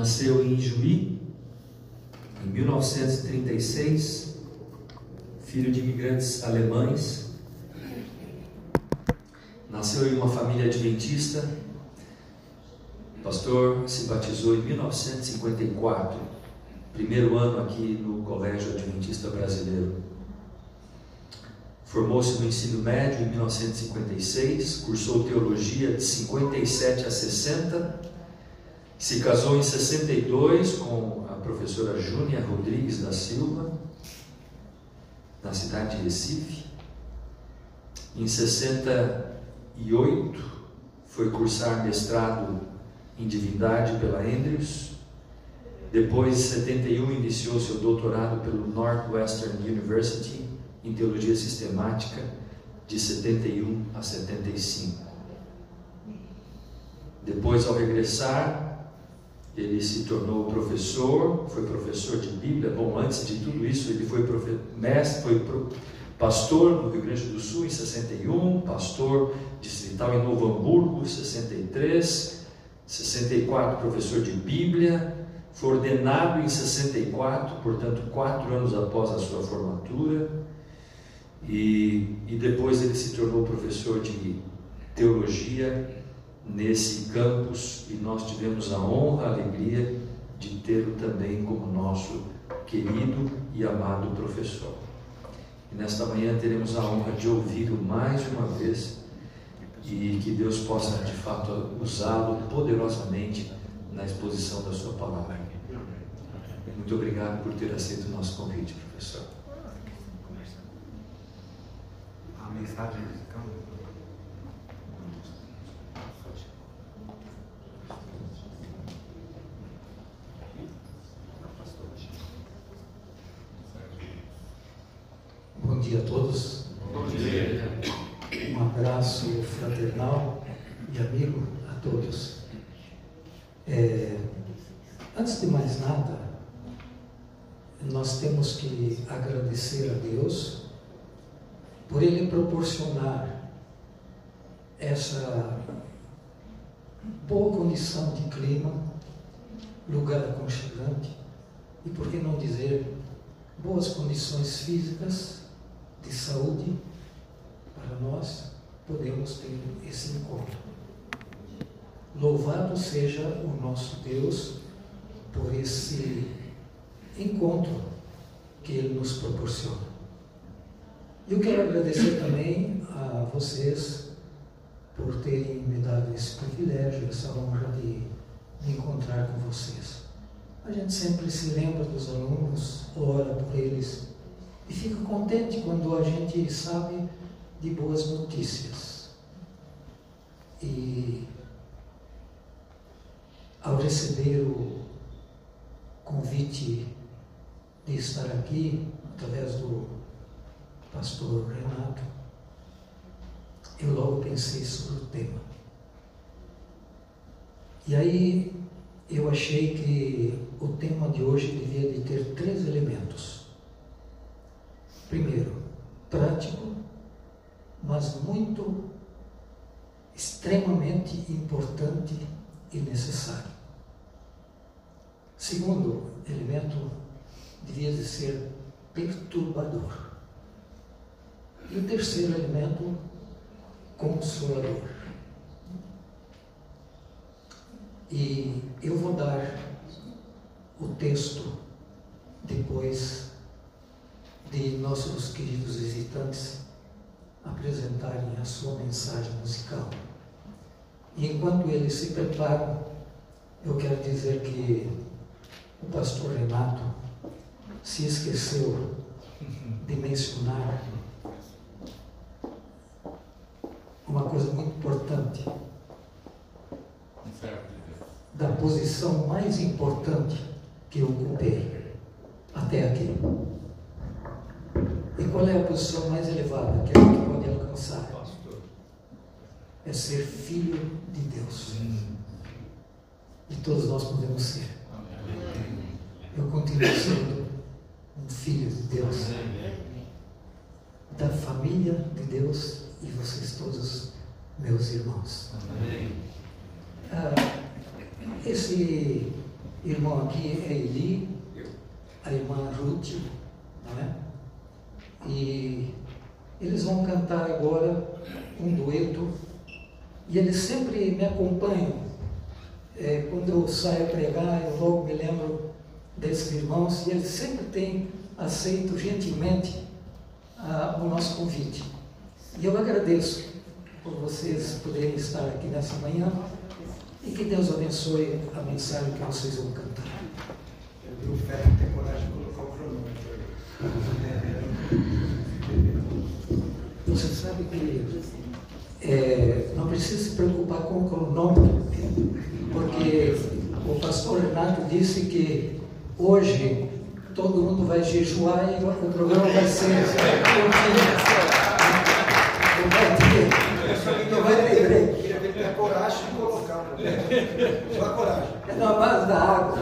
nasceu em Juí, em 1936, filho de imigrantes alemães. Nasceu em uma família adventista. O pastor se batizou em 1954, primeiro ano aqui no Colégio Adventista Brasileiro. Formou-se no ensino médio em 1956, cursou teologia de 57 a 60, se casou em 62 com a professora Júnia Rodrigues da Silva, na cidade de Recife. Em 68 foi cursar mestrado em divindade pela Andrews. Depois, em 71, iniciou seu doutorado pelo Northwestern University em teologia sistemática de 71 a 75. Depois, ao regressar, ele se tornou professor, foi professor de Bíblia. Bom, antes de tudo isso, ele foi mestre, foi pastor no Rio Grande do Sul em 61, pastor distrital em Novo Hamburgo, 63, 64, professor de Bíblia, foi ordenado em 64, portanto, quatro anos após a sua formatura. E, e depois ele se tornou professor de teologia nesse campus e nós tivemos a honra, a alegria de tê-lo também como nosso querido e amado professor. E nesta manhã teremos a honra de ouvi-lo mais uma vez e que Deus possa de fato usá-lo poderosamente na exposição da sua palavra. Muito obrigado por ter aceito o nosso convite, professor. mensagem Bom dia a todos. Bom dia. Um abraço fraternal e amigo a todos. É, antes de mais nada, nós temos que agradecer a Deus por ele proporcionar essa boa condição de clima, lugar aconchegante e, por que não dizer, boas condições físicas, de saúde, para nós podemos ter esse encontro. Louvado seja o nosso Deus por esse encontro que Ele nos proporciona. Eu quero agradecer também a vocês por terem me dado esse privilégio, essa honra de me encontrar com vocês. A gente sempre se lembra dos alunos, ora por eles e fica contente quando a gente sabe de boas notícias. E ao receber o convite de estar aqui, através do pastor Renato, eu logo pensei sobre o tema. E aí eu achei que o tema de hoje devia de ter três elementos. Primeiro, prático, mas muito extremamente importante e necessário. Segundo elemento devia de ser perturbador. E o terceiro elemento, consolador. E eu vou dar o texto depois de nossos queridos visitantes apresentarem a sua mensagem musical. E enquanto eles se preparam, eu quero dizer que o pastor Renato se esqueceu de mencionar uma coisa muito importante. Da posição mais importante que eu ocupei até aqui. Qual é a posição mais elevada que a gente pode alcançar? É ser filho de Deus. E todos nós podemos ser. Eu continuo sendo um filho de Deus. Da família de Deus e vocês todos, meus irmãos. Ah, esse irmão aqui é Eli, a irmã Ruth, não é? E eles vão cantar agora um dueto e eles sempre me acompanham. É, quando eu saio a pregar, eu logo me lembro desses irmãos e eles sempre têm aceito gentilmente ah, o nosso convite. E eu agradeço por vocês poderem estar aqui nessa manhã e que Deus abençoe a mensagem que vocês vão cantar. Eu vi o tem coragem de colocar o cronômetro Você sabe que é, não precisa se preocupar com o cronômetro, porque o pastor Renato disse que hoje todo mundo vai jejuar e o programa vai ser Não vai ter, não vai ter break. Queria ver ele ter a coragem de colocar. Só a coragem. É na base da água.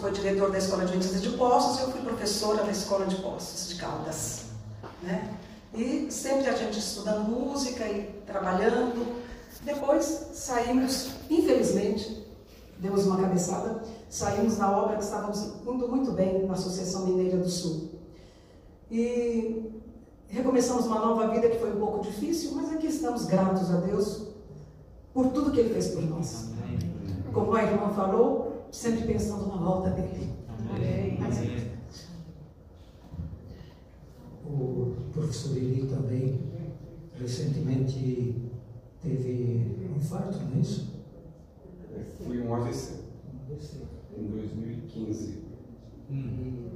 Foi diretor da Escola Adventista de Poços e eu fui professora da Escola de Poços de Caldas, né? E sempre a gente estudando música e trabalhando. Depois saímos, infelizmente, demos uma cabeçada, saímos da obra que estávamos indo muito bem na Associação Mineira do Sul. E recomeçamos uma nova vida que foi um pouco difícil, mas aqui estamos gratos a Deus por tudo que Ele fez por nós. Como a irmã falou, sempre pensando na volta dele. Amém. O professor Eli também recentemente teve um infarto, não é isso? Fui um AVC em 2015. E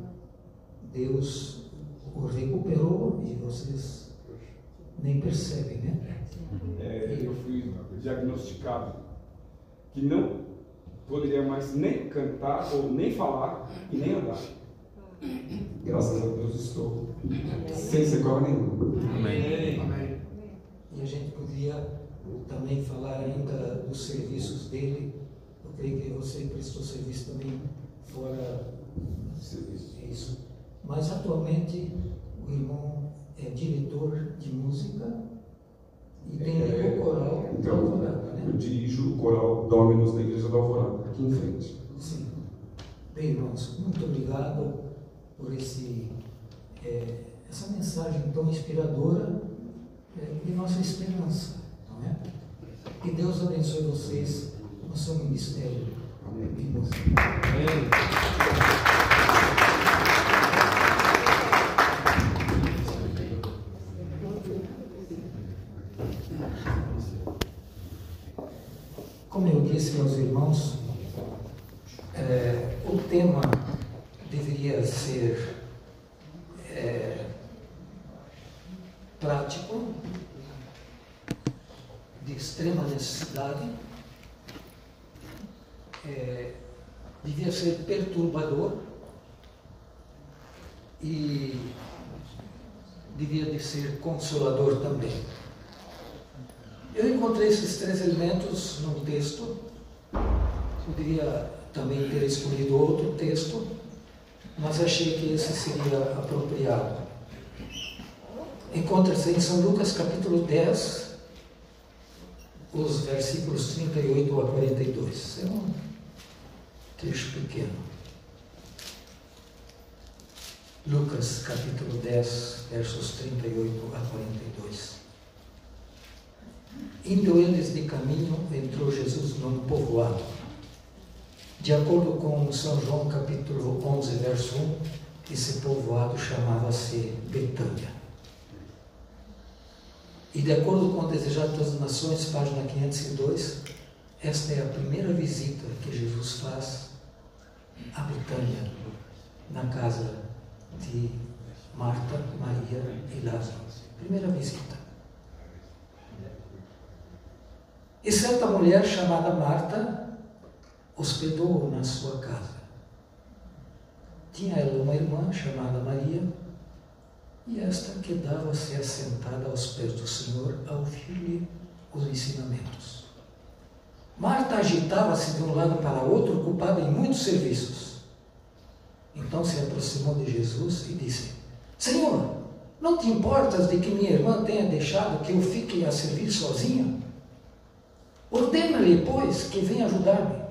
Deus o recuperou e vocês nem percebem, né? É, eu fui diagnosticado que não poderia mais nem cantar ou nem falar e nem andar. Graças a Deus estou sem sequela nenhuma. Amém. E a gente podia também falar ainda dos serviços dele. Eu creio que você prestou serviço também fora Serviço. isso. Mas atualmente o irmão é diretor de música e tem É, o coral então, Alvorada, Eu né? dirijo o coral Dominus da Igreja da Alvorada, aqui em frente. Sim. Bem, irmãos, muito obrigado por esse, é, essa mensagem tão inspiradora é, de nossa esperança, não é? Que Deus abençoe vocês no seu ministério de música. Como eu disse aos irmãos, é, o tema deveria ser é, prático, de extrema necessidade, é, devia ser perturbador e devia de ser consolador também. Eu encontrei esses três elementos num texto. Poderia também ter escolhido outro texto, mas achei que esse seria apropriado. Encontra-se em São Lucas capítulo 10, os versículos 38 a 42. É um trecho pequeno. Lucas capítulo 10, versos 38 a 42. Indo eles de caminho, entrou Jesus num povoado. De acordo com São João capítulo 11, verso 1, esse povoado chamava-se Betânia. E de acordo com o Desejado das Nações, página 502, esta é a primeira visita que Jesus faz a Betânia, na casa de Marta, Maria e Lázaro. Primeira visita. E certa mulher chamada Marta hospedou-o na sua casa. Tinha ela uma irmã chamada Maria, e esta quedava-se assentada aos pés do Senhor a ouvir-lhe os ensinamentos. Marta agitava-se de um lado para outro, ocupada em muitos serviços. Então se aproximou de Jesus e disse: Senhor, não te importas de que minha irmã tenha deixado que eu fique a servir sozinha? Ordena-lhe, pois, que venha ajudar-me.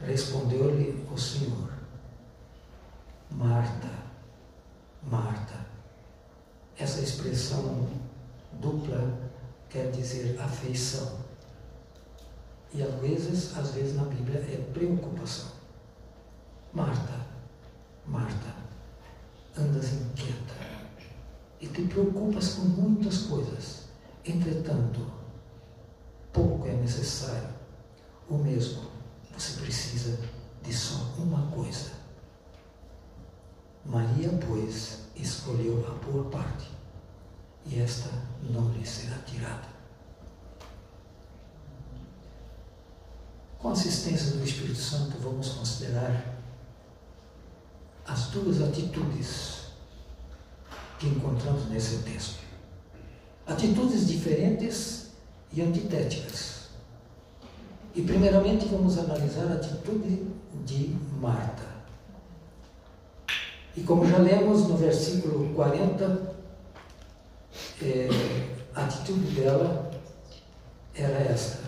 Respondeu-lhe o Senhor: Marta, Marta. Essa expressão dupla quer dizer afeição. E às vezes, às vezes na Bíblia é preocupação. Marta, Marta, andas inquieta e te preocupas com muitas coisas. Entretanto, pouco é necessário. O mesmo, você precisa de só uma coisa. Maria, pois, escolheu a boa parte, e esta não lhe será tirada. Com a assistência do Espírito Santo, vamos considerar as duas atitudes que encontramos nesse texto. Atitudes diferentes e antitéticas. E, primeiramente, vamos analisar a atitude de Marta. E como já lemos no versículo 40, é, a atitude dela era esta.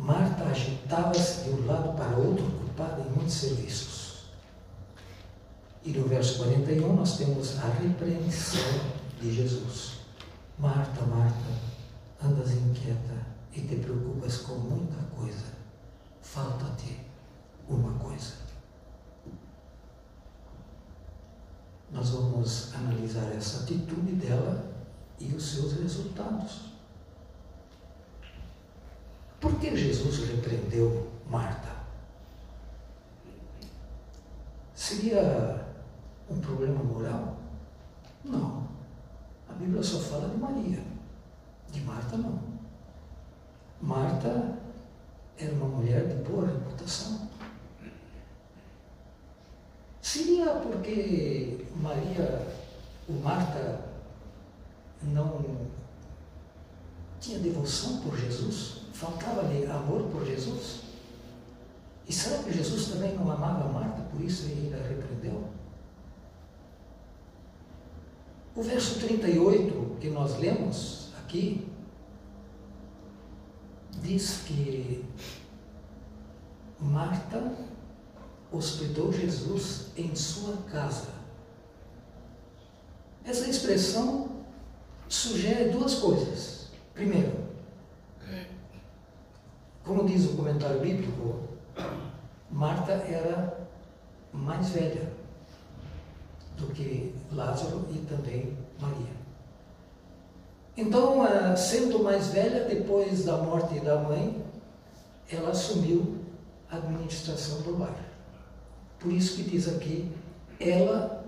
Marta agitava-se de um lado para outro, ocupada em muitos serviços. E no verso 41 nós temos a repreensão de Jesus. Marta, Marta, andas inquieta e te preocupas com muita coisa. Falta-te uma coisa. Nós vamos analisar essa atitude dela e os seus resultados. Por que Jesus repreendeu Marta? Seria um problema moral? Não. A Bíblia só fala de Maria. De Marta, não. Marta era uma mulher de boa reputação. Seria porque Maria, o Marta, não tinha devoção por Jesus? Faltava-lhe amor por Jesus? E será que Jesus também não amava Marta, por isso ele a repreendeu? O verso 38 que nós lemos aqui diz que Marta hospedou Jesus em sua casa. Essa expressão sugere duas coisas. Primeiro, como diz o comentário bíblico, Marta era mais velha do que Lázaro e também Maria. Então, eh, sendo mais velha, depois da morte da mãe, ela assumiu a administração do lar. Por isso que diz aqui, ela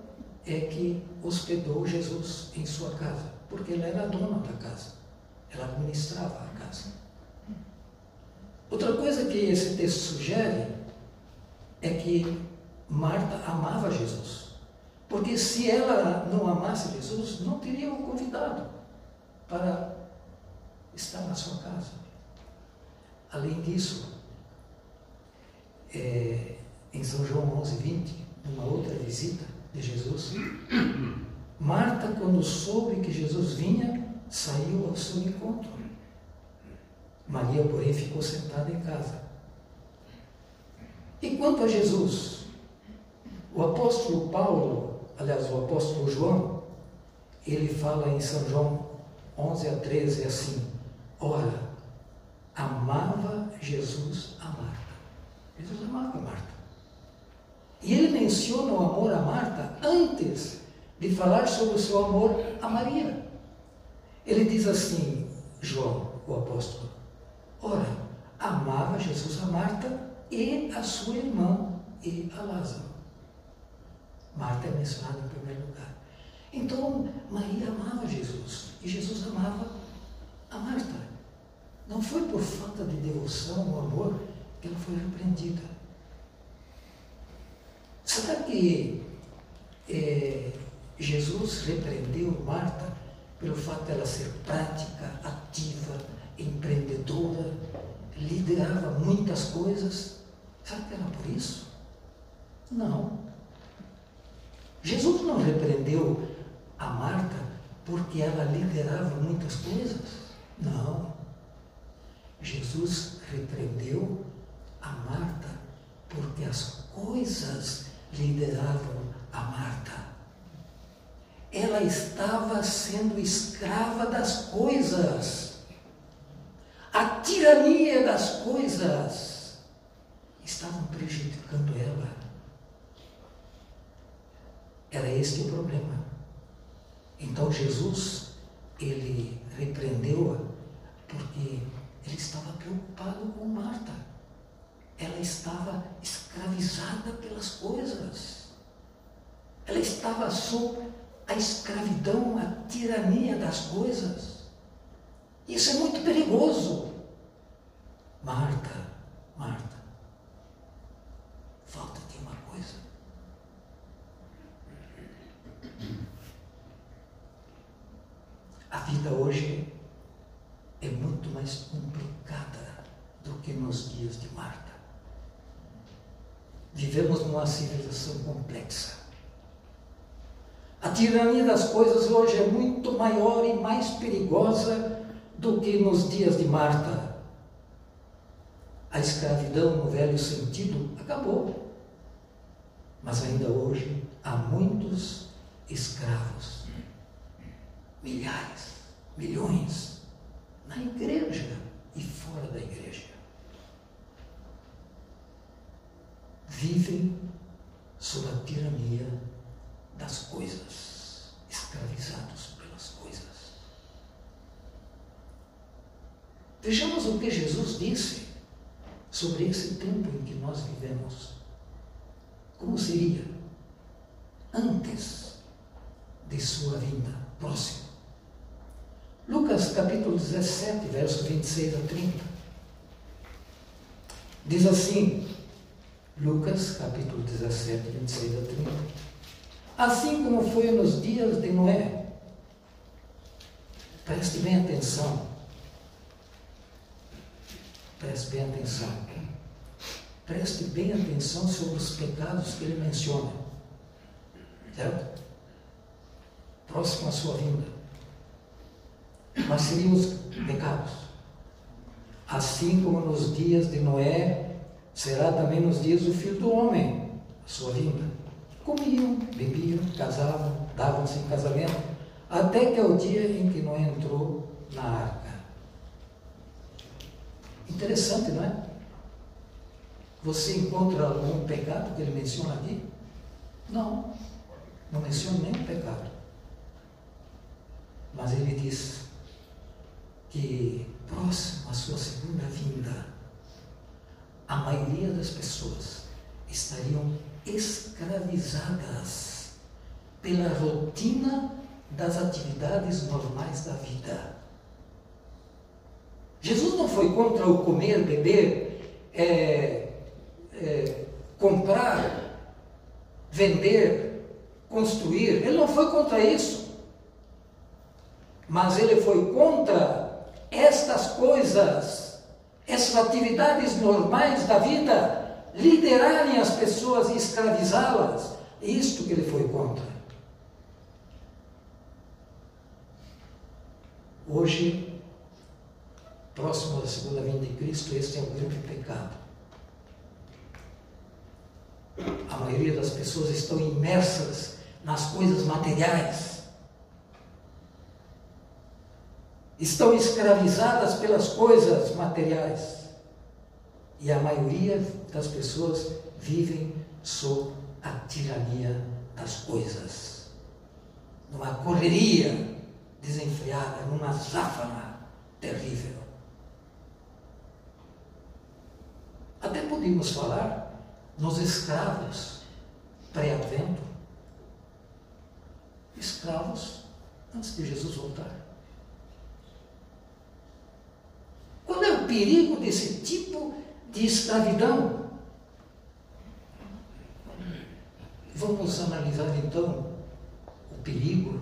é que hospedou Jesus em sua casa, porque ela era dona da casa, ela administrava a casa. Outra coisa que esse texto sugere é que Marta amava Jesus, porque se ela não amasse Jesus, não teria o convidado para estar na sua casa. Além disso, é, em São João 11, 20, numa outra visita de Jesus, Marta, quando soube que Jesus vinha, saiu ao seu encontro. Maria, porém, ficou sentada em casa. E quanto a Jesus, o apóstolo Paulo, aliás, o apóstolo João, ele fala em São João 11 a 13 assim: Ora, amava Jesus a Marta. Jesus amava Marta. E ele menciona o amor a Marta antes de falar sobre o seu amor a Maria. Ele diz assim, João, o apóstolo: Ora, amava Jesus a Marta e a sua irmã e a Lázaro. Marta é mencionada em primeiro lugar. Então, Maria amava Jesus e Jesus amava a Marta. Não foi por falta de devoção ou amor que ela foi repreendida. Será que é, Jesus repreendeu Marta pelo fato dela ser prática, ativa, empreendedora, liderava muitas coisas? Será que era por isso? Não. Jesus não repreendeu a Marta porque ela liderava muitas coisas? Não. Jesus repreendeu a Marta porque as coisas lideravam a Marta. Ela estava sendo escrava das coisas. Tirania das coisas estavam prejudicando ela. Era este o problema. Então Jesus, ele repreendeu-a porque ele estava preocupado com Marta. Ela estava escravizada pelas coisas. Ela estava sob a escravidão, a tirania das coisas. Isso é muito perigoso. Marta, Marta, falta-te uma coisa. A vida hoje é muito mais complicada do que nos dias de Marta. Vivemos numa civilização complexa. A tirania das coisas hoje é muito maior e mais perigosa do que nos dias de Marta. A escravidão, no velho sentido, acabou. Mas ainda hoje há muitos escravos. Milhares, milhões, na igreja e fora da igreja. Vivem sob a tirania das coisas, escravizados pelas coisas. Vejamos o que Jesus disse sobre esse tempo em que nós vivemos. Como seria antes de sua vinda próxima? Lucas capítulo 17, verso 26 a 30. Diz assim, Lucas capítulo 17, 26 a 30. Assim como foi nos dias de Noé. Preste bem atenção. Preste bem atenção. Preste bem atenção sobre os pecados que ele menciona. Certo? Próximo à sua vinda. Mas seriam os pecados. Assim como nos dias de Noé, será também nos dias do filho do homem, a sua vinda. Comiam, bebiam, casavam, davam-se em casamento, até que é o dia em que Noé entrou na arca. Interessante, não é? Você encontra algum pecado que ele menciona aqui? Não, não menciona nenhum pecado. Mas ele diz que próximo à sua segunda vinda, a maioria das pessoas estariam escravizadas pela rotina das atividades normais da vida. Jesus não foi contra o comer, beber, é, é, comprar, vender, construir. Ele não foi contra isso. Mas ele foi contra estas coisas, essas atividades normais da vida, liderarem as pessoas e escravizá-las. Isto que ele foi contra. Hoje, próximo da segunda vinda de Cristo, este é o grande pecado. A maioria das pessoas estão imersas nas coisas materiais. Estão escravizadas pelas coisas materiais. E a maioria das pessoas vivem sob a tirania das coisas. Numa correria desenfreada, numa záfana terrível. Até podemos falar nos escravos pré-advento, escravos antes de Jesus voltar. Qual é o perigo desse tipo de escravidão? Vamos analisar então o perigo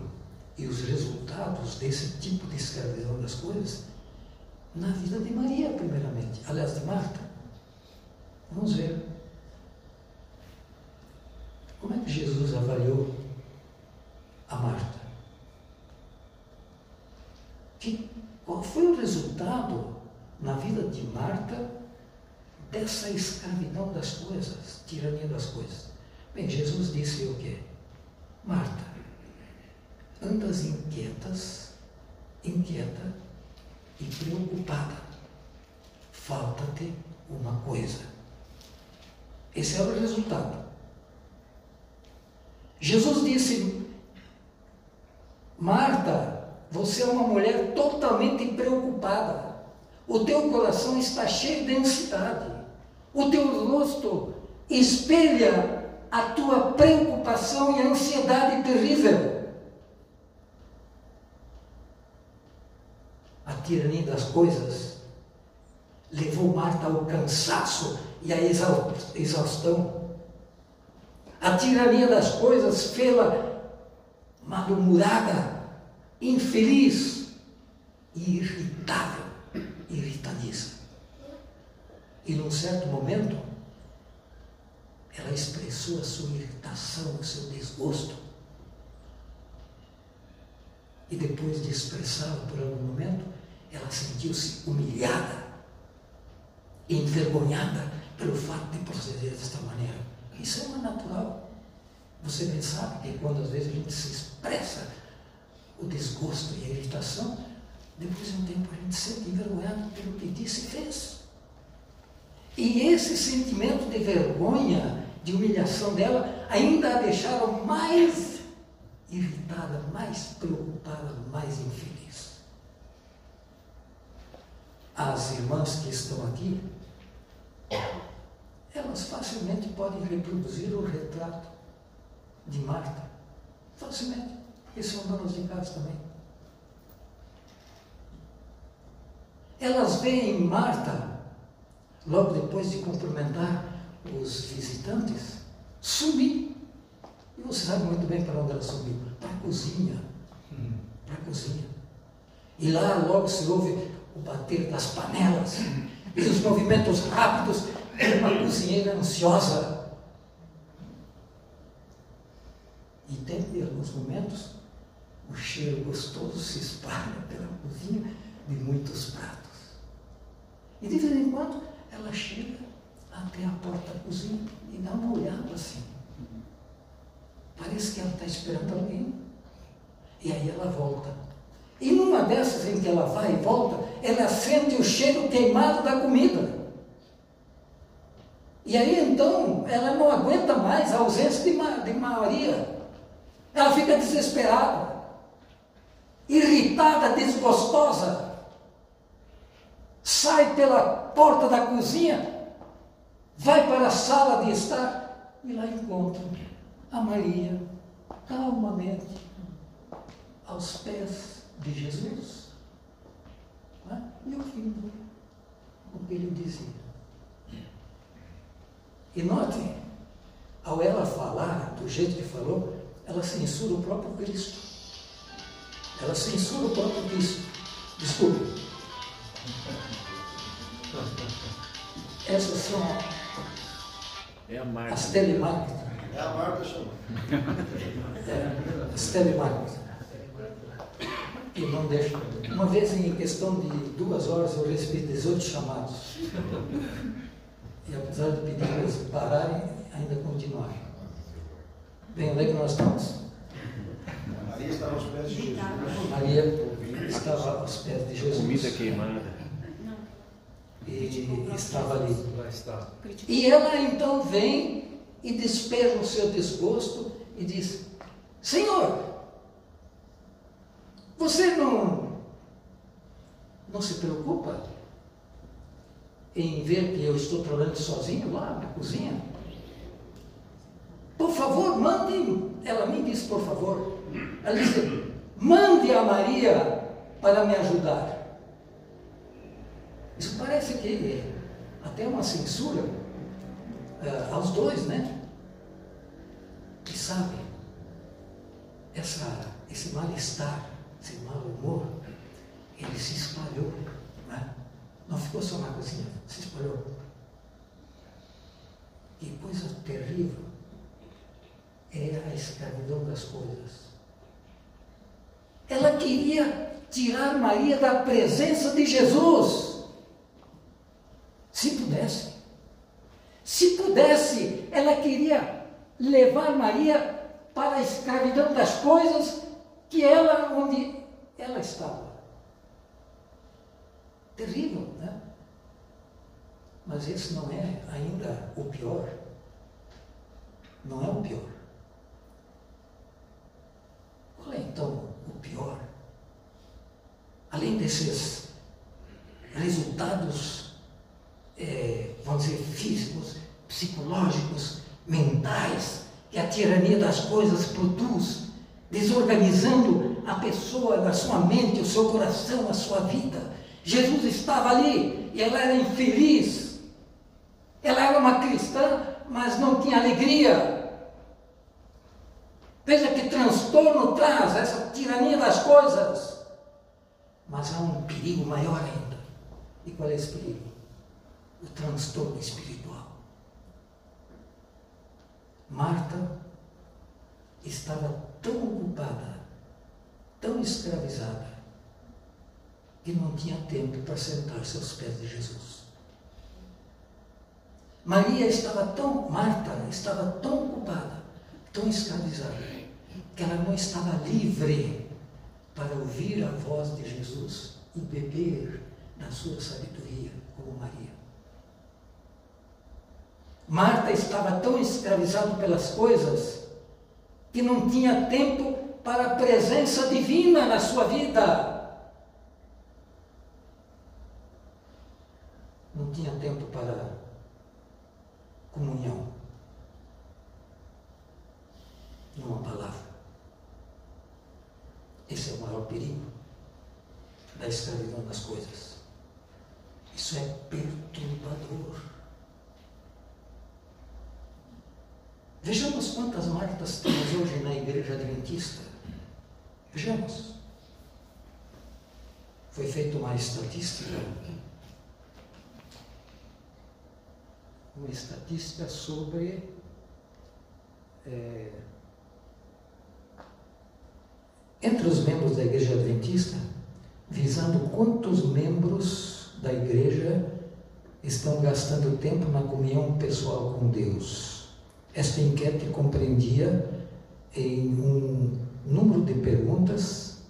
e os resultados desse tipo de escravidão das coisas na vida de Maria, primeiramente, aliás, de Marta. Vamos ver. Como é que Jesus avaliou a Marta? Que, qual foi o resultado na vida de Marta dessa escravidão das coisas, tirania das coisas? Bem, Jesus disse o quê? Marta, andas inquietas, inquieta e preocupada. Falta-te uma coisa. Esse é o resultado. Jesus disse: Marta, você é uma mulher totalmente preocupada. O teu coração está cheio de ansiedade. O teu rosto espelha a tua preocupação e ansiedade terrível. A tirania das coisas levou Marta ao cansaço e à exaustão. A tirania das coisas fê-la mal-humorada, infeliz e irritável, irritadiça. E num certo momento, ela expressou a sua irritação, o seu desgosto. E depois de expressá-lo por algum momento, ela sentiu-se humilhada, envergonhada pelo fato de proceder desta maneira. Isso é uma natural. Você bem sabe que quando às vezes a gente se expressa o desgosto e a irritação, depois de um tempo a gente se sente envergonhado pelo que disse e fez. E esse sentimento de vergonha, de humilhação dela, ainda a deixaram mais irritada, mais preocupada, mais infeliz. As irmãs que estão aqui, elas facilmente podem reproduzir o retrato de Marta. Facilmente, porque são donas de casa também. Elas veem Marta logo depois de cumprimentar os visitantes, sumir. E você sabe muito bem para onde ela subiu para a cozinha. Para a cozinha. E lá logo se ouve o bater das panelas e os movimentos rápidos de uma cozinheira ansiosa. E dentro de alguns momentos, o cheiro gostoso se espalha pela cozinha de muitos pratos. E de vez em quando ela chega até a porta da cozinha e dá uma olhada assim. Parece que ela está esperando alguém. E aí ela volta. E numa dessas em que ela vai e volta, ela sente o cheiro queimado da comida. E aí então ela não aguenta mais a ausência de, de Maria. Ela fica desesperada, irritada, desgostosa sai pela porta da cozinha, vai para a sala de estar e lá encontra a Maria calmamente aos pés de Jesus né? e ouvindo o que ele dizia. E notem, ao ela falar do jeito que falou, ela censura o próprio Cristo. Ela censura o próprio Cristo. Desculpe. Essas são é a marca. as telemarketing. É a marca chamada. É, as telemarketing. E não deixa. Uma vez, em questão de duas horas, eu recebi 18 chamados. E apesar de pedir para eles pararem, ainda continuaram. Bem, onde é que nós estamos? Maria estava aos pés de Jesus. Maria estava aos pés de Jesus. Comida queimada. E estava ali. E ela então vem e despeja o seu desgosto e diz: Senhor, você não, não se preocupa em ver que eu estou trabalhando sozinho lá na cozinha? Por favor, mande. Ela me disse, por favor. Ela disse: mande a Maria para me ajudar. Isso parece que até uma censura uh, aos dois, né? E sabe, essa, esse mal-estar, esse mau humor, ele se espalhou, né? Não ficou só na cozinha, se espalhou. Que coisa terrível é a escravidão das coisas. Ela queria tirar Maria da presença de Jesus. Se pudesse. Se pudesse, ela queria levar Maria para a escravidão das coisas que ela, onde ela estava. Terrível, né? Mas esse não é ainda o pior. Não é o pior. Qual é então o pior? Além desses resultados, é, vamos dizer, físicos, psicológicos, mentais, que a tirania das coisas produz desorganizando a pessoa, a sua mente, o seu coração, a sua vida. Jesus estava ali e ela era infeliz. Ela era uma cristã, mas não tinha alegria. Veja que transtorno traz essa tirania das coisas. Mas há um perigo maior ainda. E qual é esse perigo? O transtorno espiritual. Marta estava tão ocupada, tão escravizada, que não tinha tempo para sentar-se aos pés de Jesus. Maria estava tão, Marta estava tão ocupada, tão escravizada, que ela não estava livre para ouvir a voz de Jesus e beber da sua sabedoria, como Maria. Marta estava tão escravizada pelas coisas que não tinha tempo para a presença divina na sua vida. Não tinha tempo para comunhão. Numa palavra. Esse é o maior perigo da escravidão das coisas. Isso é perturbador. Vejamos quantas Martas temos hoje na igreja adventista. Vejamos. Foi feita uma estatística. Uma estatística sobre é, entre os membros da igreja adventista, visando quantos membros da igreja estão gastando tempo na comunhão pessoal com Deus. Esta enquete compreendia em um número de perguntas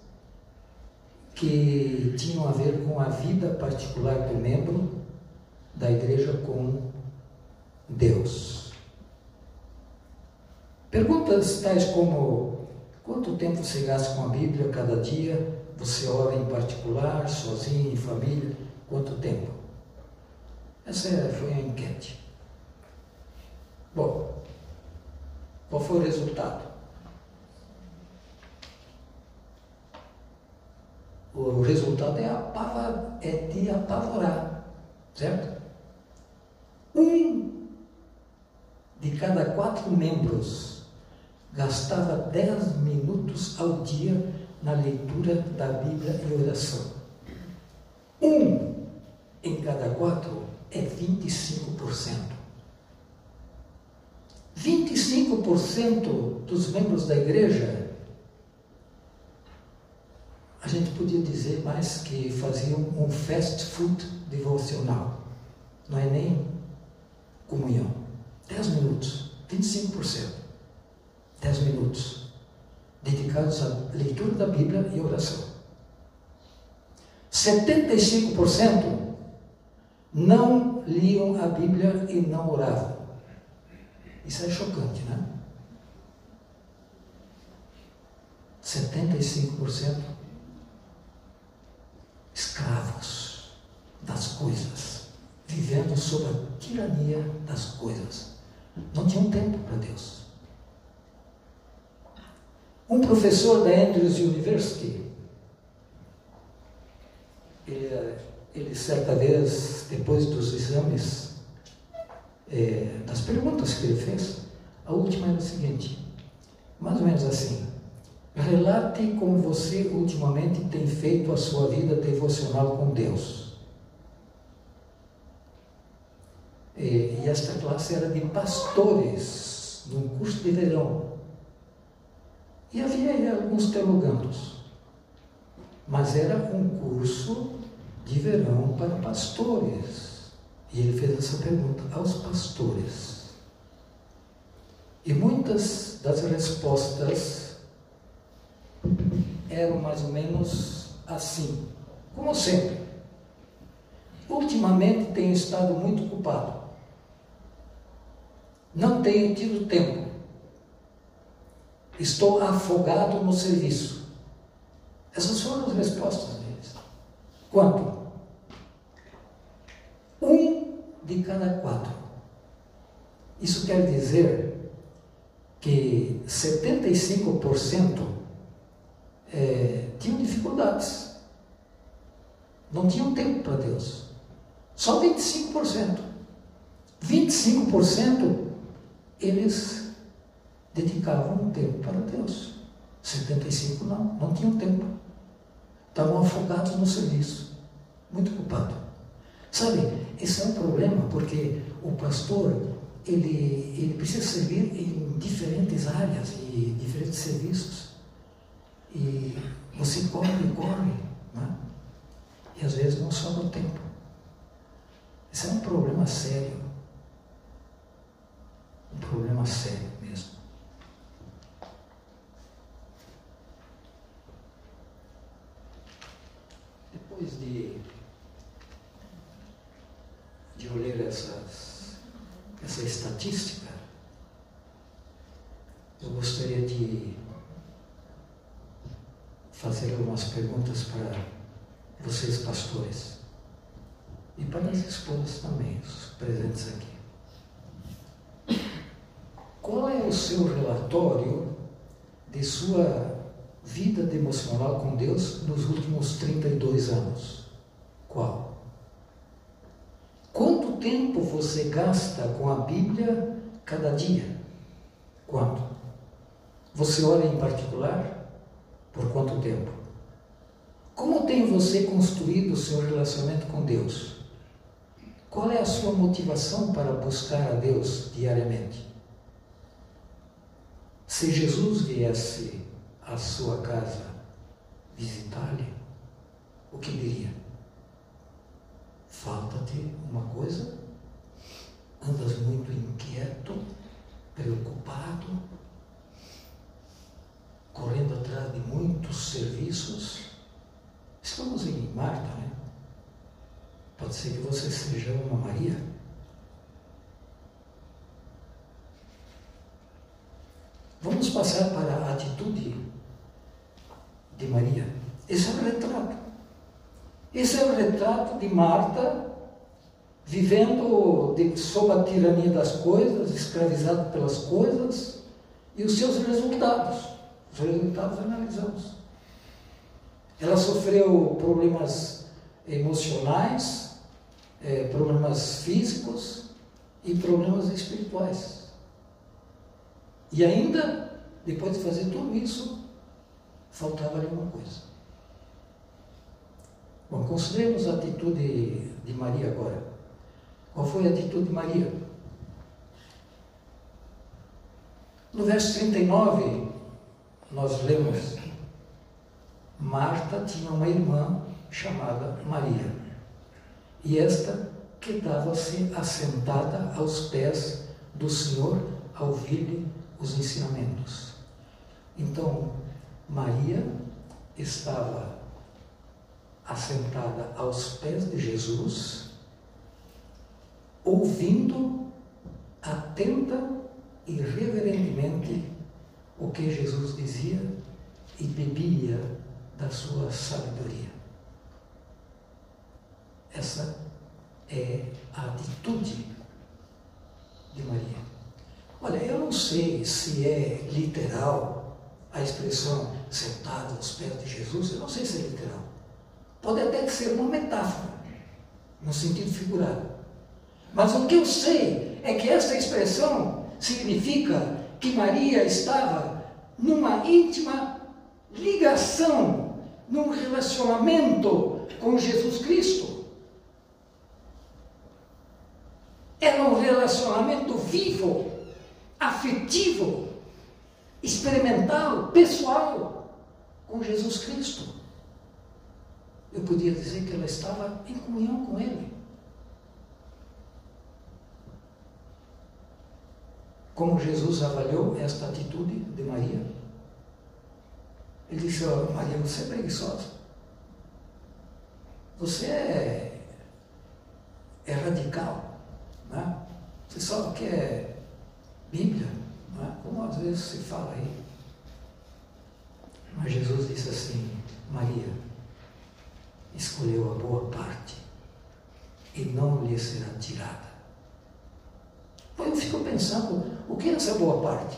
que tinham a ver com a vida particular do membro da igreja com Deus. Perguntas tais como: quanto tempo você gasta com a Bíblia cada dia? Você ora em particular, sozinho, em família? Quanto tempo? Essa foi a enquete. Bom, qual foi o resultado? O resultado é, é de apavorar, certo? Um de cada quatro membros gastava dez minutos ao dia na leitura da Bíblia e oração. Um em cada quatro é 25%. 25% dos membros da igreja, a gente podia dizer mais que faziam um fast food devocional. Não é nem comunhão. 10 minutos, 25%. 10 minutos dedicados à leitura da Bíblia e oração. 75% não liam a Bíblia e não oravam. Isso é chocante, né? 75% escravos das coisas, vivendo sob a tirania das coisas. Não tinham tempo para Deus. Um professor da Andrews University, ele, ele certa vez, depois dos exames, é, das perguntas que ele fez, a última era a seguinte, mais ou menos assim, relate como você ultimamente tem feito a sua vida devocional com Deus. E, e esta classe era de pastores, num curso de verão. E havia alguns teologandos. Mas era um curso de verão para pastores. E ele fez essa pergunta aos pastores. E muitas das respostas eram mais ou menos assim. Como sempre. Ultimamente tenho estado muito ocupado. Não tenho tido tempo Estou afogado no serviço. Essas foram as respostas deles. Quanto? Um de cada quatro. Isso quer dizer que 75% é, tinham dificuldades. Não tinham tempo para Deus. Só 25%. 25% eles dedicavam um tempo para Deus. 75% não, não tinham tempo. Estavam afogados no serviço. Muito ocupado. Sabe, esse é um problema porque o pastor ele, ele precisa servir em diferentes áreas e diferentes serviços. E você corre, corre, né? e às vezes não sobra o tempo. Esse é um problema sério. Um problema sério mesmo. Depois de, de olhar essas, essa estatística, eu gostaria de fazer algumas perguntas para vocês, pastores, e para as esposas também, os presentes aqui. Qual é o seu relatório de sua vida devocional com Deus nos últimos 32 anos? Qual? Tempo você gasta com a Bíblia cada dia? Quanto? Você ora em particular? Por quanto tempo? Como tem você construído o seu relacionamento com Deus? Qual é a sua motivação para buscar a Deus diariamente? Se Jesus viesse à sua casa visitar-lhe, o que diria? Falta-te uma coisa? Andas muito inquieto, preocupado, correndo atrás de muitos serviços. Estamos em Marta, né? Pode ser que você seja uma Maria. Vamos passar para a atitude de Maria. Esse é o retrato. Esse é o retrato de Marta vivendo de, sob a tirania das coisas, escravizado pelas coisas e os seus resultados. Os resultados analisamos. Ela sofreu problemas emocionais, eh, problemas físicos e problemas espirituais. E ainda, depois de fazer tudo isso, faltava-lhe uma coisa. Bom, consideremos a atitude de Maria agora. Qual foi a atitude de Maria? No verso 39, nós lemos: Marta tinha uma irmã chamada Maria, e esta quedava-se assentada aos pés do Senhor a ouvir-lhe os ensinamentos. Então, Maria estava assentada aos pés de Jesus, ouvindo atenta e reverentemente o que Jesus dizia e bebia da sua sabedoria. Essa é a atitude de Maria. Olha, eu não sei se é literal a expressão sentado aos pés de Jesus, eu não sei se é literal. Pode até ser uma metáfora, no sentido figurado. Mas o que eu sei é que essa expressão significa que Maria estava numa íntima ligação, num relacionamento com Jesus Cristo. Era um relacionamento vivo, afetivo, experimental, pessoal com Jesus Cristo. Eu podia dizer que ela estava em comunhão com Ele. Como Jesus avaliou esta atitude de Maria? Ele disse: oh, Maria, você é preguiçosa. Você é, é radical. Né? Você só quer Bíblia, né? como às vezes se fala aí. Mas Jesus disse assim: Maria, escolheu a boa parte e não lhe será tirada. Eu fico pensando, o que é essa boa parte?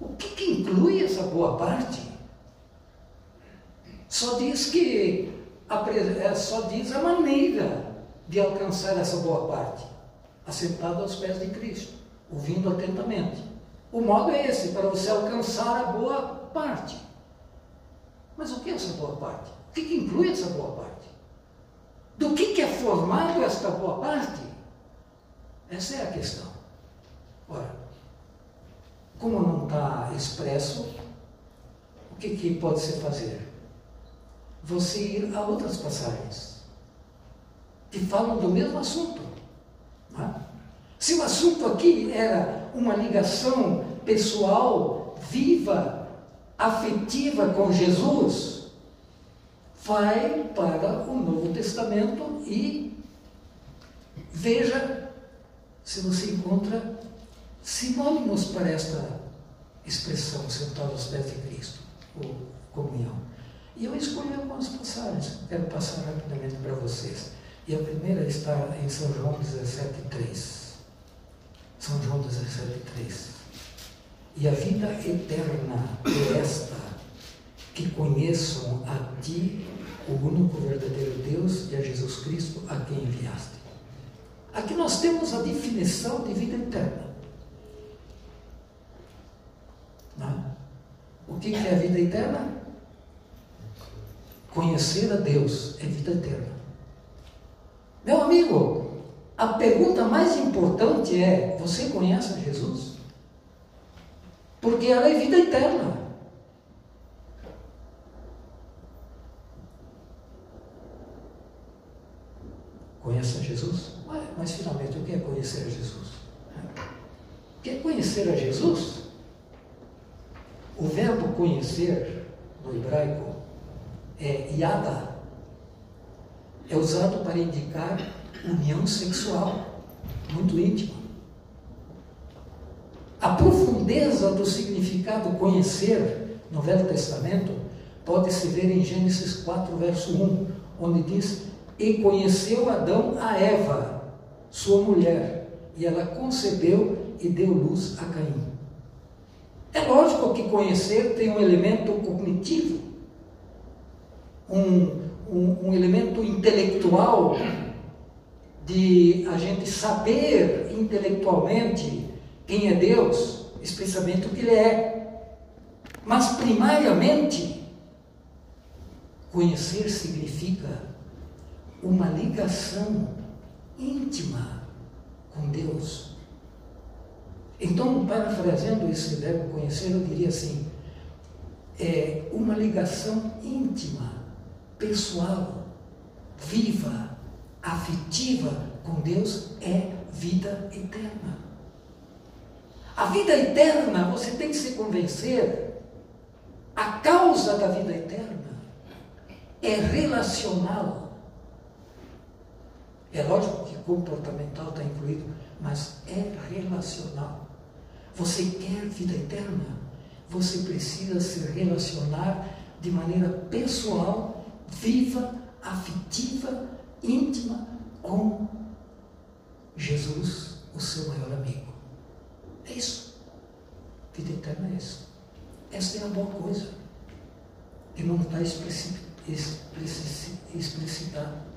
O que, que inclui essa boa parte? Só diz que a, só diz a maneira de alcançar essa boa parte, assentado aos pés de Cristo, ouvindo atentamente. O modo é esse, para você alcançar a boa parte. Mas o que é essa boa parte? O que, que inclui essa boa parte? Do que, que é formado esta boa parte? Essa é a questão. Ora, como não está expresso, o que, que pode se fazer? Você ir a outras passagens que falam do mesmo assunto. É? Se o assunto aqui era uma ligação pessoal, viva, afetiva com Jesus, vai para o Novo Testamento e veja se você encontra sinônimos para esta expressão, sentado aos pés de Cristo, ou comunhão. E eu escolhi algumas passagens, quero passar rapidamente para vocês. E a primeira está em São João 17,3. São João 17,3. E a vida eterna é esta, que conheçam a Ti, o único verdadeiro Deus, e a Jesus Cristo, a quem enviaste. Aqui nós temos a definição de vida eterna. Não? O que é a vida eterna? Conhecer a Deus é vida eterna. Meu amigo, a pergunta mais importante é: você conhece Jesus? Porque ela é vida eterna. Conhece a Jesus? Mas, mas finalmente, o que é conhecer a Jesus? O que é conhecer a Jesus? O verbo conhecer no hebraico é yada. É usado para indicar união sexual, muito íntima. A profundeza do significado conhecer no Velho Testamento pode se ver em Gênesis 4, verso 1, onde diz: E conheceu Adão a Eva, sua mulher, e ela concebeu e deu luz a Caim. É lógico que conhecer tem um elemento cognitivo, um, um, um elemento intelectual, de a gente saber intelectualmente quem é Deus, especialmente o que Ele é. Mas, primariamente, conhecer significa uma ligação íntima com Deus. Então, parafraseando esse verbo conhecer, eu diria assim: é uma ligação íntima, pessoal, viva, afetiva com Deus é vida eterna. A vida eterna, você tem que se convencer, a causa da vida eterna é relacional. É lógico que comportamental está incluído, mas é relacional. Você quer vida eterna? Você precisa se relacionar de maneira pessoal, viva, afetiva, íntima com Jesus, o seu maior amigo. É isso. Vida eterna é isso. Essa é a boa coisa. E não está explicitado.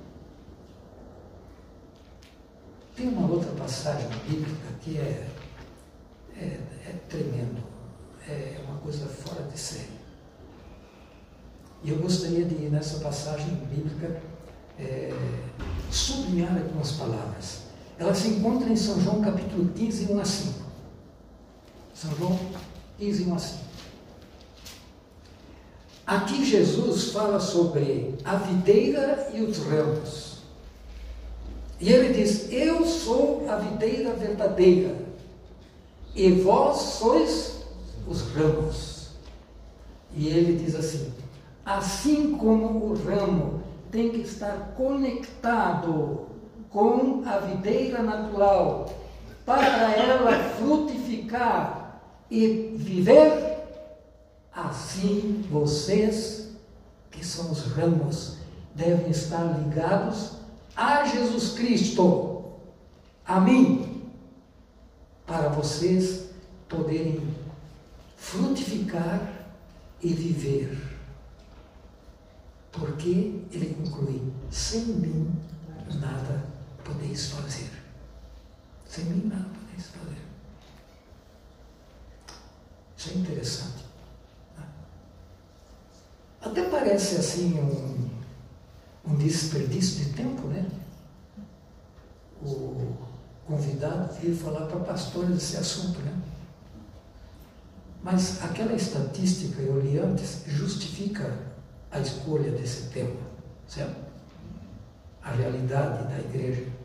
Tem uma outra passagem bíblica que é é, é tremendo, é uma coisa fora de série. E eu gostaria de, nessa passagem bíblica, é, sublinhar algumas palavras. Ela se encontra em São João capítulo 15, 1 a 5. São João 15, 1 a 5. Aqui Jesus fala sobre a videira e os ramos. E ele diz: Eu sou a videira verdadeira e vós sois os ramos. E ele diz assim: assim como o ramo tem que estar conectado com a videira natural para ela frutificar e viver, assim vocês que são os ramos, devem estar ligados a Jesus Cristo, a mim, para vocês poderem frutificar e viver. Porque ele conclui: sem mim nada podeis fazer. Sem mim nada podeis fazer. Isso é interessante. né? Até parece assim um, um desperdício de tempo, né? O convidado vir falar para pastores desse assunto, né? Mas aquela estatística, eu li antes, justifica a escolha desse tema, certo? A realidade da igreja.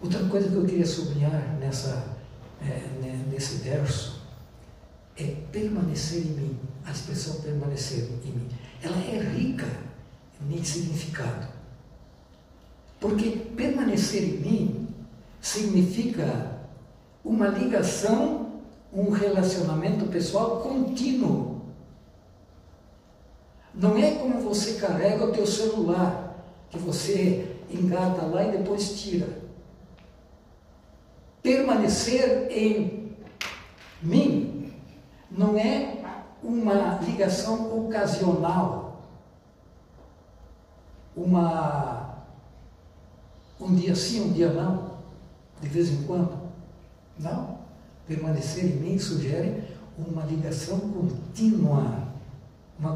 Outra coisa que eu queria sublinhar nessa, é, né, nesse verso é permanecer em mim. A expressão permanecer em mim. Ela é rica em significado. Porque permanecer em mim significa uma ligação, um relacionamento pessoal contínuo. Não é como você carrega o teu celular, que você engata lá e depois tira. Permanecer em mim não é uma ligação ocasional, uma um dia sim, um dia não, de vez em quando. Não. Permanecer em mim sugere uma ligação contínua, uma,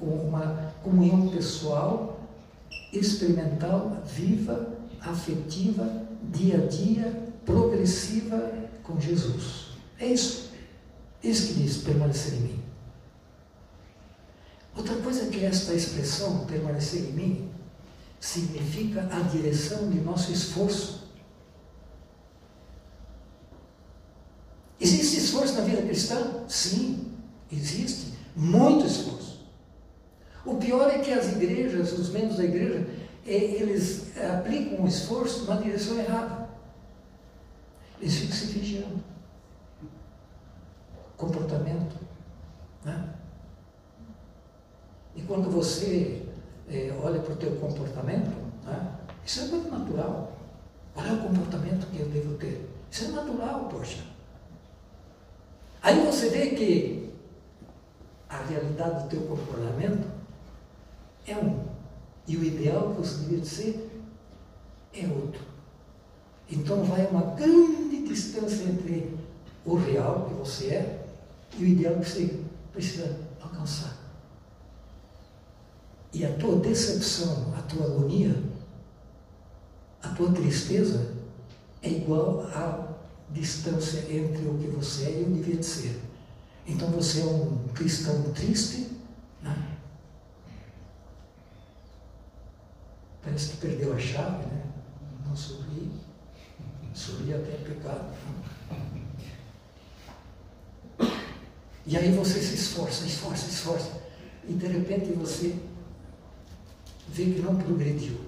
uma comunhão pessoal, experimental, viva, afetiva, dia a dia, progressiva com Jesus. É isso. Isso que diz permanecer em mim. Outra coisa que esta expressão, permanecer em mim, significa a direção de nosso esforço. Existe esforço na vida cristã? Sim, existe. Muito esforço. O pior é que as igrejas, os membros da igreja, eles aplicam o esforço na direção errada. Eles ficam se vigiando. Comportamento. Né? E quando você é, olha para o teu comportamento, né? isso é muito natural. É o comportamento que eu devo ter? Isso é natural, poxa. Aí você vê que a realidade do teu comportamento é um. E o ideal que você deveria ser é outro. Então vai uma grande distância entre o real que você é e o ideal que você precisa alcançar. E a tua decepção, a tua agonia, a tua tristeza é igual à distância entre o que você é e o devia de ser. Então você é um cristão triste, né? Parece que perdeu a chave, né? Não sorri, até é pecado. E aí você se esforça, esforça, esforça. E de repente você vê que não progrediu.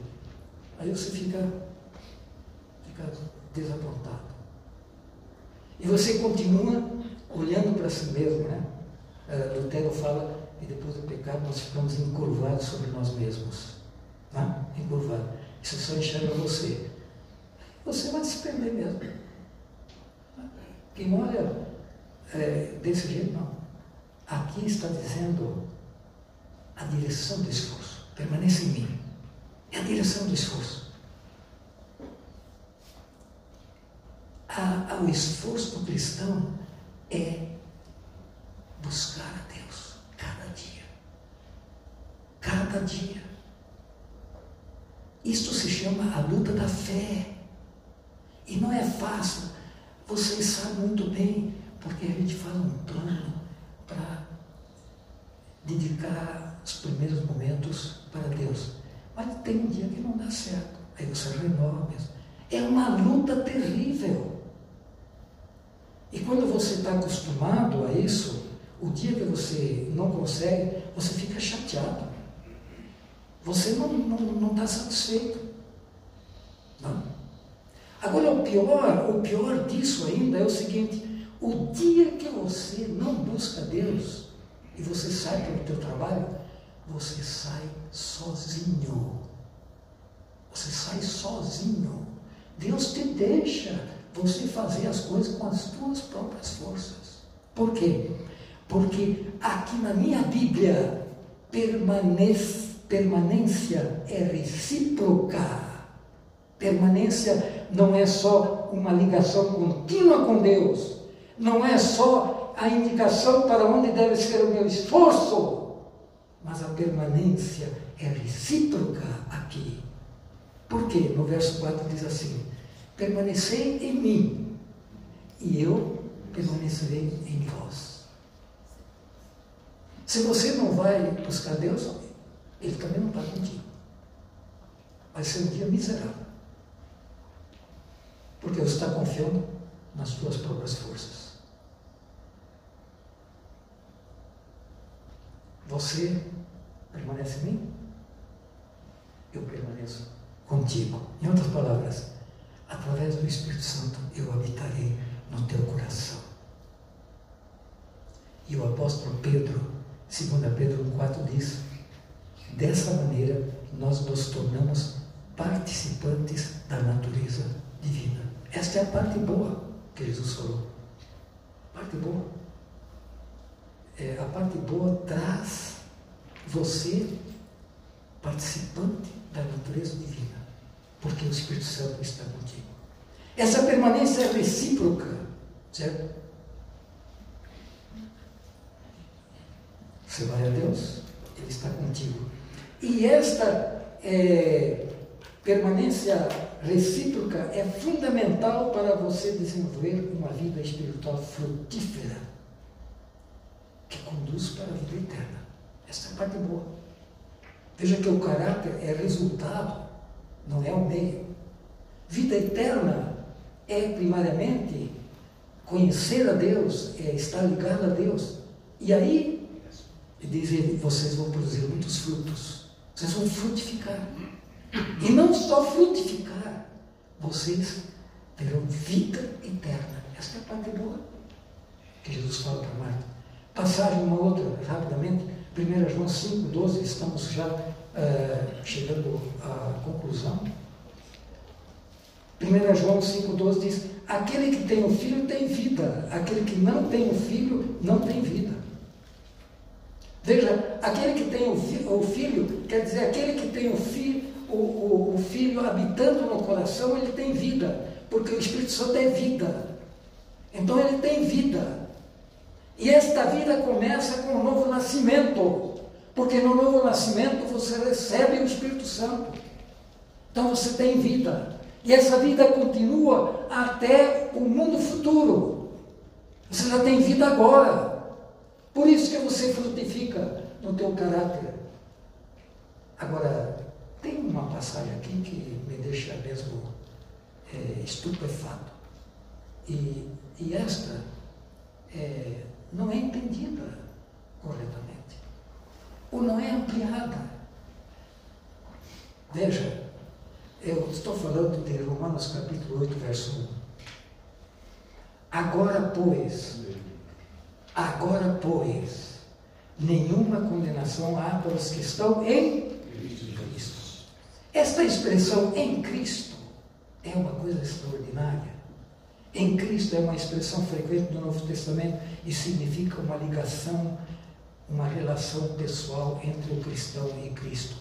Aí você fica, fica desapontado. E você continua olhando para si mesmo, né? Uh, Lutero fala que depois do pecado nós ficamos encurvados sobre nós mesmos. Né? Encurvado. Isso só enxerga você. Você vai se perder mesmo. Quem olha é, desse jeito, não. Aqui está dizendo a direção do esforço. Permaneça em mim. É a direção do esforço. A, o esforço do cristão é buscar a Deus cada dia. Cada dia. Isto se chama a luta da fé. E não é fácil. Vocês sabem muito bem, porque a gente faz um plano para dedicar os primeiros momentos para Deus. Mas tem um dia que não dá certo. Aí você renova mesmo. É uma luta terrível. E quando você está acostumado a isso, o dia que você não consegue, você fica chateado. Você não está não, não tá satisfeito. Não. Agora, o pior, o pior disso ainda é o seguinte: O dia que você não busca Deus e você sai para o teu trabalho, você sai sozinho. Você sai sozinho. Deus te deixa você fazer as coisas com as tuas próprias forças. Por quê? Porque aqui na minha Bíblia, permanência é recíproca. Permanência não é só uma ligação contínua com Deus, não é só a indicação para onde deve ser o meu esforço, mas a permanência é recíproca aqui. Por quê? No verso 4 diz assim: permanecei em mim, e eu permanecerei em vós. Se você não vai buscar Deus, Ele também não está contigo. Vai ser um dia miserável. Porque você está confiando nas suas próprias forças. Você permanece em mim? Eu permaneço contigo. Em outras palavras, através do Espírito Santo eu habitarei no teu coração. E o apóstolo Pedro, 2 Pedro 1,4 diz: dessa maneira nós nos tornamos participantes da natureza divina. Esta é a parte boa que Jesus falou. Parte boa. É, a parte boa traz você participante da natureza divina, porque o Espírito Santo está contigo. Essa permanência é recíproca, certo? Você vai a Deus, Ele está contigo. E esta é, permanência recíproca é fundamental para você desenvolver uma vida espiritual frutífera que conduz para a vida eterna. Essa é a parte boa. Veja que o caráter é resultado, não é o meio. Vida eterna é primariamente conhecer a Deus, é estar ligado a Deus. E aí, diz ele, vocês vão produzir muitos frutos. Vocês vão frutificar. E não só frutificar, vocês terão vida eterna. Esta é a parte boa que Jesus fala para Marta. Passagem uma outra, rapidamente. 1 João 5, 12, estamos já uh, chegando à conclusão. 1 João 5, 12 diz: Aquele que tem o um filho tem vida, aquele que não tem o um filho não tem vida. Veja, aquele que tem o, fi, o filho, quer dizer, aquele que tem o filho, o, o, o filho habitando no coração, ele tem vida, porque o Espírito Santo é vida. Então ele tem vida. E esta vida começa com o novo nascimento, porque no novo nascimento você recebe o Espírito Santo. Então você tem vida. E essa vida continua até o mundo futuro. Você já tem vida agora. Por isso que você frutifica no teu caráter. Agora, tem uma passagem aqui que me deixa mesmo é, estupefato. E, e esta é, não é entendida corretamente, ou não é ampliada. Veja, eu estou falando de Romanos capítulo 8, verso 1. Agora, pois, agora, pois, nenhuma condenação há para os que estão em. Esta expressão em Cristo é uma coisa extraordinária. Em Cristo é uma expressão frequente do Novo Testamento e significa uma ligação, uma relação pessoal entre o cristão e Cristo.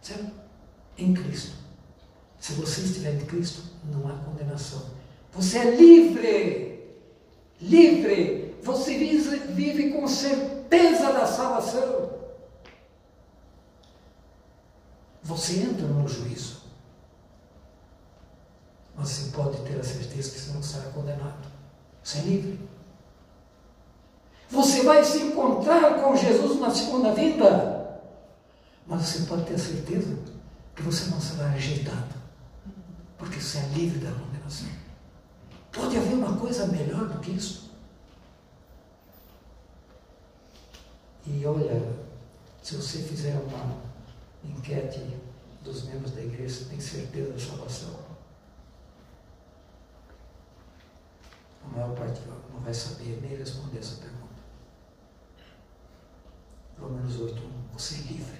Certo? Em Cristo. Se você estiver em Cristo, não há condenação. Você é livre. Livre. Você vive, com certeza da salvação. Você entra no juízo você pode ter a certeza que você não será condenado. Você é livre. Você vai se encontrar com Jesus na segunda vinda, mas você pode ter a certeza que você não será rejeitado, porque você é livre da condenação. Pode haver uma coisa melhor do que isso? E olha, se você fizer uma enquete dos membros da igreja, tem certeza da salvação. a maior parte parte não vai saber nem responder essa pergunta. Romanos 8, 1. Você é livre.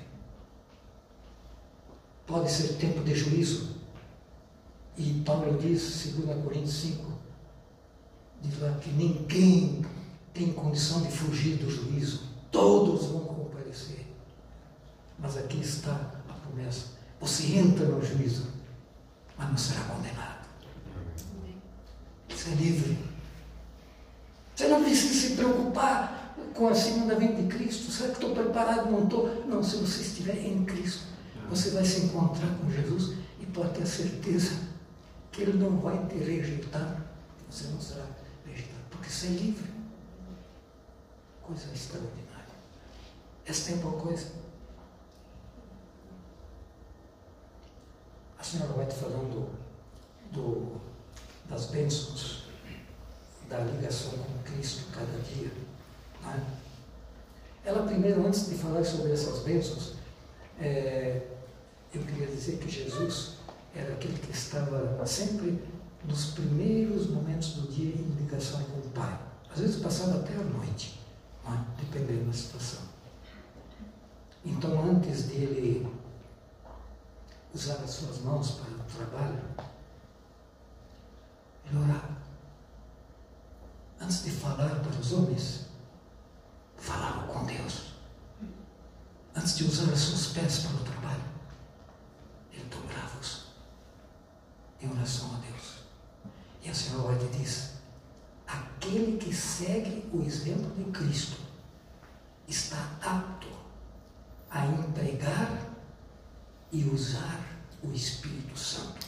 Pode ser tempo de juízo. E Paulo diz, 2 Coríntios 5, diz lá que ninguém tem condição de fugir do juízo. Todos vão comparecer. Mas aqui está a promessa. Você entra no juízo, mas não será condenado. Você é livre. Você não precisa se preocupar com a segunda vinda de Cristo. Será que estou preparado? Não estou. Não, se você estiver em Cristo, você vai se encontrar com Jesus e pode ter certeza que Ele não vai te rejeitar. Você não será rejeitado, porque você é livre. Coisa extraordinária. Essa tem alguma coisa? A senhora vai te falando do, das bênçãos, da ligação com Cristo cada dia. Né? Ela primeiro, antes de falar sobre essas bênçãos, é, eu queria dizer que Jesus era aquele que estava sempre nos primeiros momentos do dia em ligação com o Pai. Às vezes passava até a noite, né? dependendo da situação. Então, antes dele usar as suas mãos para o trabalho, ele orava. Antes de falar para os homens, falava com Deus. Antes de usar os seus pés para o trabalho, ele dobrava-os em oração a Deus. E a Senhora White diz: aquele que segue o exemplo de Cristo está apto a empregar e usar o Espírito Santo.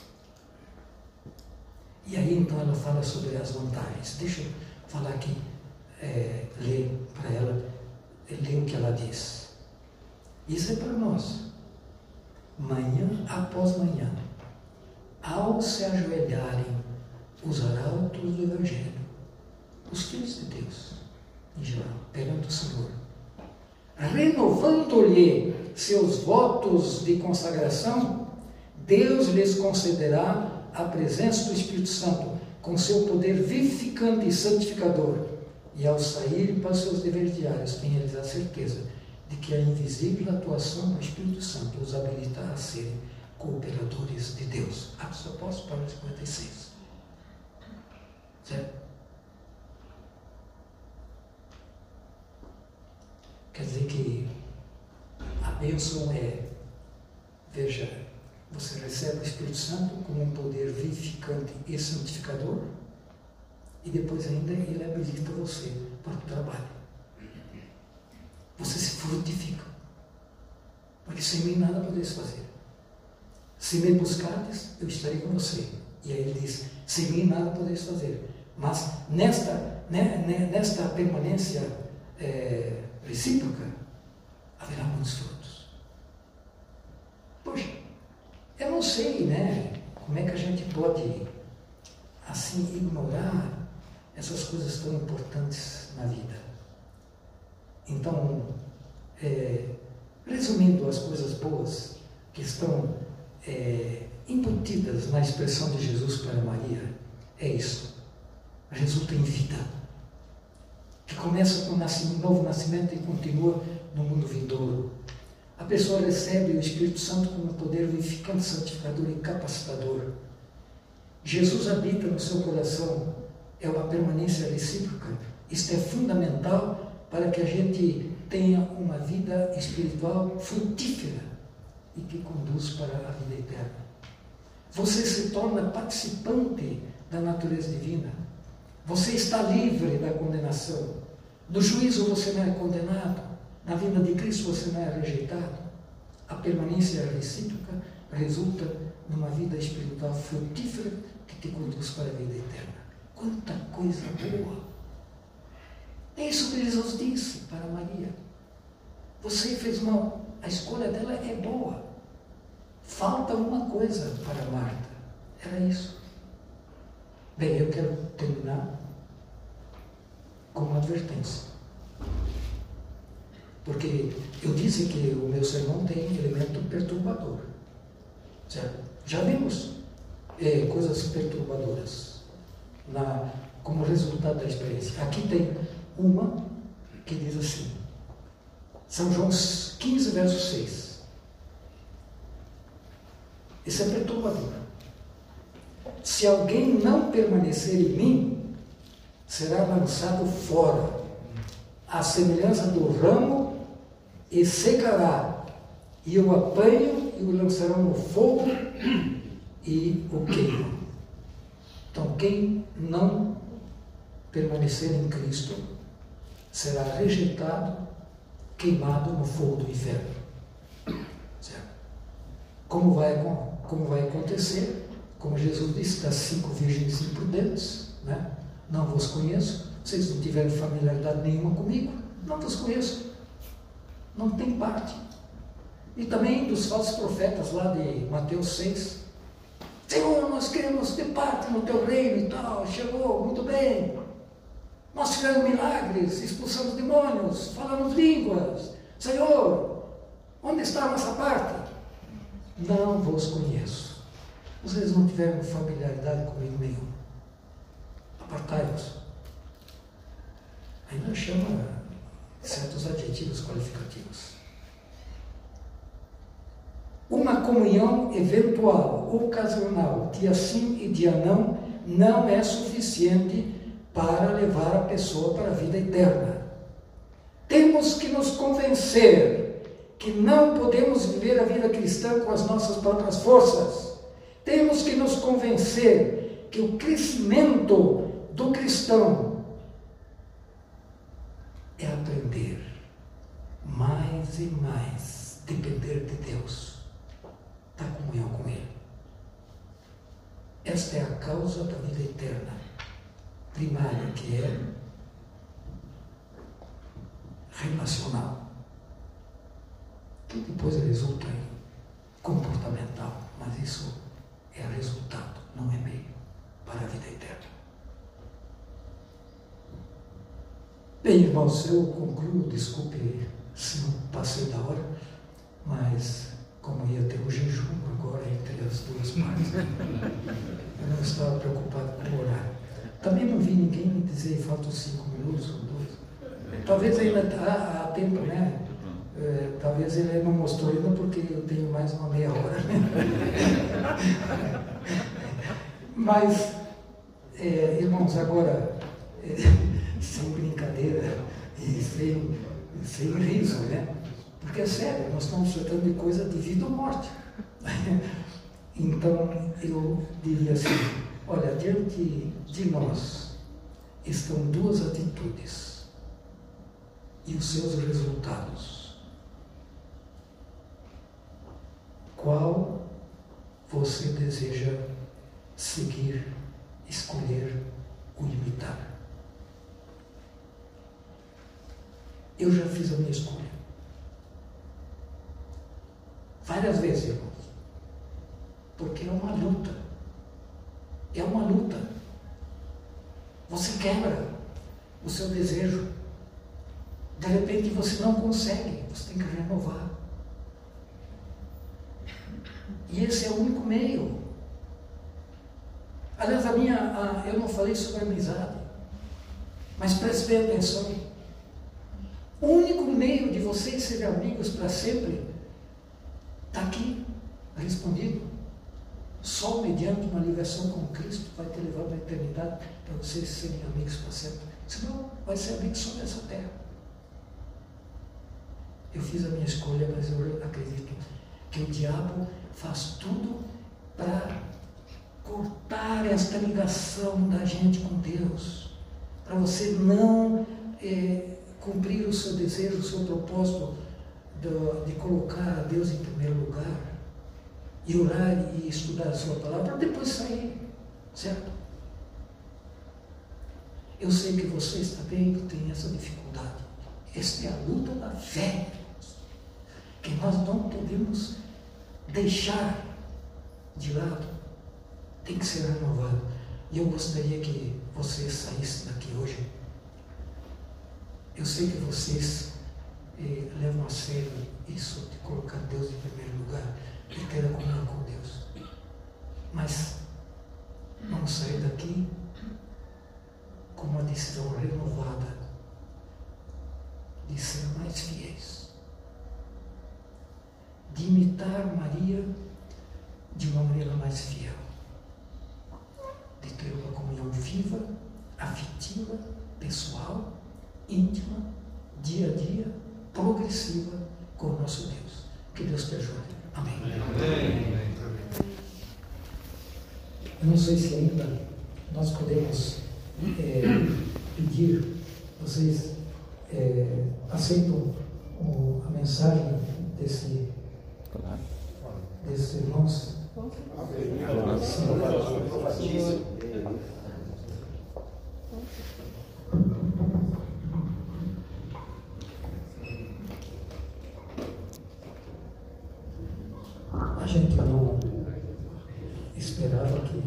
E aí então ela fala sobre as vantagens. Deixa eu falar aqui, é, ler para ela, ler o que ela diz. Isso é para nós. Manhã após manhã, ao se ajoelharem os arautos do Evangelho, os filhos de Deus, em geral, perante o Senhor, renovando-lhe seus votos de consagração, Deus lhes concederá a presença do Espírito Santo com seu poder vivificante e santificador. E ao saírem para seus deveres diários, tenha eles a certeza de que a invisível atuação do Espírito Santo os habilita a serem cooperadores de Deus. Atos Apóstolos, página 56. Certo? Quer dizer que a bênção é, veja, você recebe o Espírito Santo como um poder vivificante e santificador, e depois ainda ele habilita você para o trabalho. Você se frutifica. Porque sem mim nada podeis fazer. Se me buscardes, eu estarei com você. E aí ele diz: sem mim nada podeis fazer. Mas nesta, né, né, nesta permanência é, recíproca, haverá muitos frutos. Poxa, eu não sei, né? Como é que a gente pode, assim, ignorar essas coisas tão importantes na vida? Então, é, resumindo as coisas boas que estão é, embutidas na expressão de Jesus para Maria, é isso. Resulta em vida. Que começa com um novo nascimento e continua no mundo vindouro. A pessoa recebe o Espírito Santo como poder vivificante, santificador e capacitador. Jesus habita no seu coração, é uma permanência recíproca. Isto é fundamental para que a gente tenha uma vida espiritual frutífera e que conduz para a vida eterna. Você se torna participante da natureza divina. Você está livre da condenação. No juízo você não é condenado. Na vinda de Cristo você não é rejeitado. A permanência recíproca resulta numa vida espiritual frutífera que te conduz para a vida eterna. Quanta coisa boa! É isso que Jesus disse para Maria. Você fez uma. A escolha dela é boa. Falta uma coisa para Marta. Era isso. Bem, eu quero terminar com uma advertência. Porque eu disse que o meu sermão tem elemento perturbador. Certo? Já vimos é, coisas perturbadoras na como resultado da experiência. Aqui tem uma que diz assim, São João 15, verso 6. Isso é perturbador. Se alguém não permanecer em mim, será lançado fora, à semelhança do ramo, e secará. E o apanho e o lançarão no fogo e o queimam. Então, quem não permanecer em Cristo será rejeitado, queimado no fogo do inferno. Certo? Como vai, como vai acontecer? Como Jesus disse, das cinco virgens imprudentes, né? não vos conheço, vocês não tiveram familiaridade nenhuma comigo, não vos conheço, não tem parte. E também dos falsos profetas lá de Mateus 6. Senhor, nós queremos ter parte no teu reino e tal, chegou, muito bem. Nós fizemos milagres, expulsamos demônios, falamos línguas. Senhor, onde está a nossa parte? Não vos conheço. Vocês não tiveram familiaridade comigo nenhum. Apartai-vos. Ainda chama certos adjetivos qualificativos. Uma comunhão eventual, ocasional, dia sim e dia não, não é suficiente para levar a pessoa para a vida eterna. Temos que nos convencer que não podemos viver a vida cristã com as nossas próprias forças. Temos que nos convencer que o crescimento do cristão é aprender mais e mais depender de Deus, da comunhão com Ele. Esta é a causa da vida eterna primária, que é relacional, que depois resulta em comportamental, mas isso é resultado, não é meio para a vida eterna. Bem, irmãos, eu concluo, desculpe se não passei da hora, mas como ia ter o jejum agora entre as duas partes, eu não estava preocupado com orar. Também não vi ninguém me dizer faltam cinco minutos ou dois. Talvez ainda há, há tempo, né? É, talvez ele não mostrou ainda porque eu tenho mais uma meia hora. Né? Mas, é, irmãos, agora, é, sem brincadeira e sem, sem riso, né? Porque é sério, nós estamos tratando de coisa de vida ou morte. Então, eu diria assim, olha, diante de nós estão duas atitudes e os seus resultados. Qual você deseja seguir, escolher ou imitar? Eu já fiz a minha escolha. Várias vezes, irmãos. Porque é uma luta. É uma luta. Você quebra o seu desejo. De repente você não consegue, você tem que renovar. E esse é o único meio. Aliás, a minha, a, eu não falei sobre amizade, mas preste bem atenção. O único meio de vocês serem amigos para sempre está aqui, respondido. Só mediante uma ligação com Cristo vai te levar para a eternidade para vocês serem amigos para sempre. Senão, vai ser amigo só nessa terra. Eu fiz a minha escolha, mas eu acredito que o diabo faz tudo para cortar esta ligação da gente com Deus, para você não é, cumprir o seu desejo, o seu propósito de, de colocar a Deus em primeiro lugar e orar e estudar a sua palavra para depois sair, certo? Eu sei que vocês também têm essa dificuldade. Esta é a luta da fé, que nós não podemos deixar de lado. Tem que ser renovado. E eu gostaria que vocês saíssem daqui hoje. Eu sei que vocês eh, levam a sério isso de colocar Deus em primeiro lugar e ter a comunhão com Deus. Mas vamos sair daqui uma decisão renovada de ser mais fiéis, de imitar Maria de uma maneira mais fiel, de ter uma comunhão viva, afetiva, pessoal, íntima, dia a dia, progressiva com o nosso Deus. Que Deus te ajude. Amém. Eu não sei se ainda nós podemos é, pedir, vocês é, aceitam o- a mensagem desse, desses irmãos? A gente não esperava que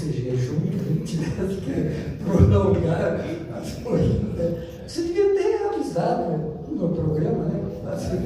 tivesse esse jejum, que a gente tivesse que prolongar as coisas. né? Você devia ter avisado no programa, né? Assim,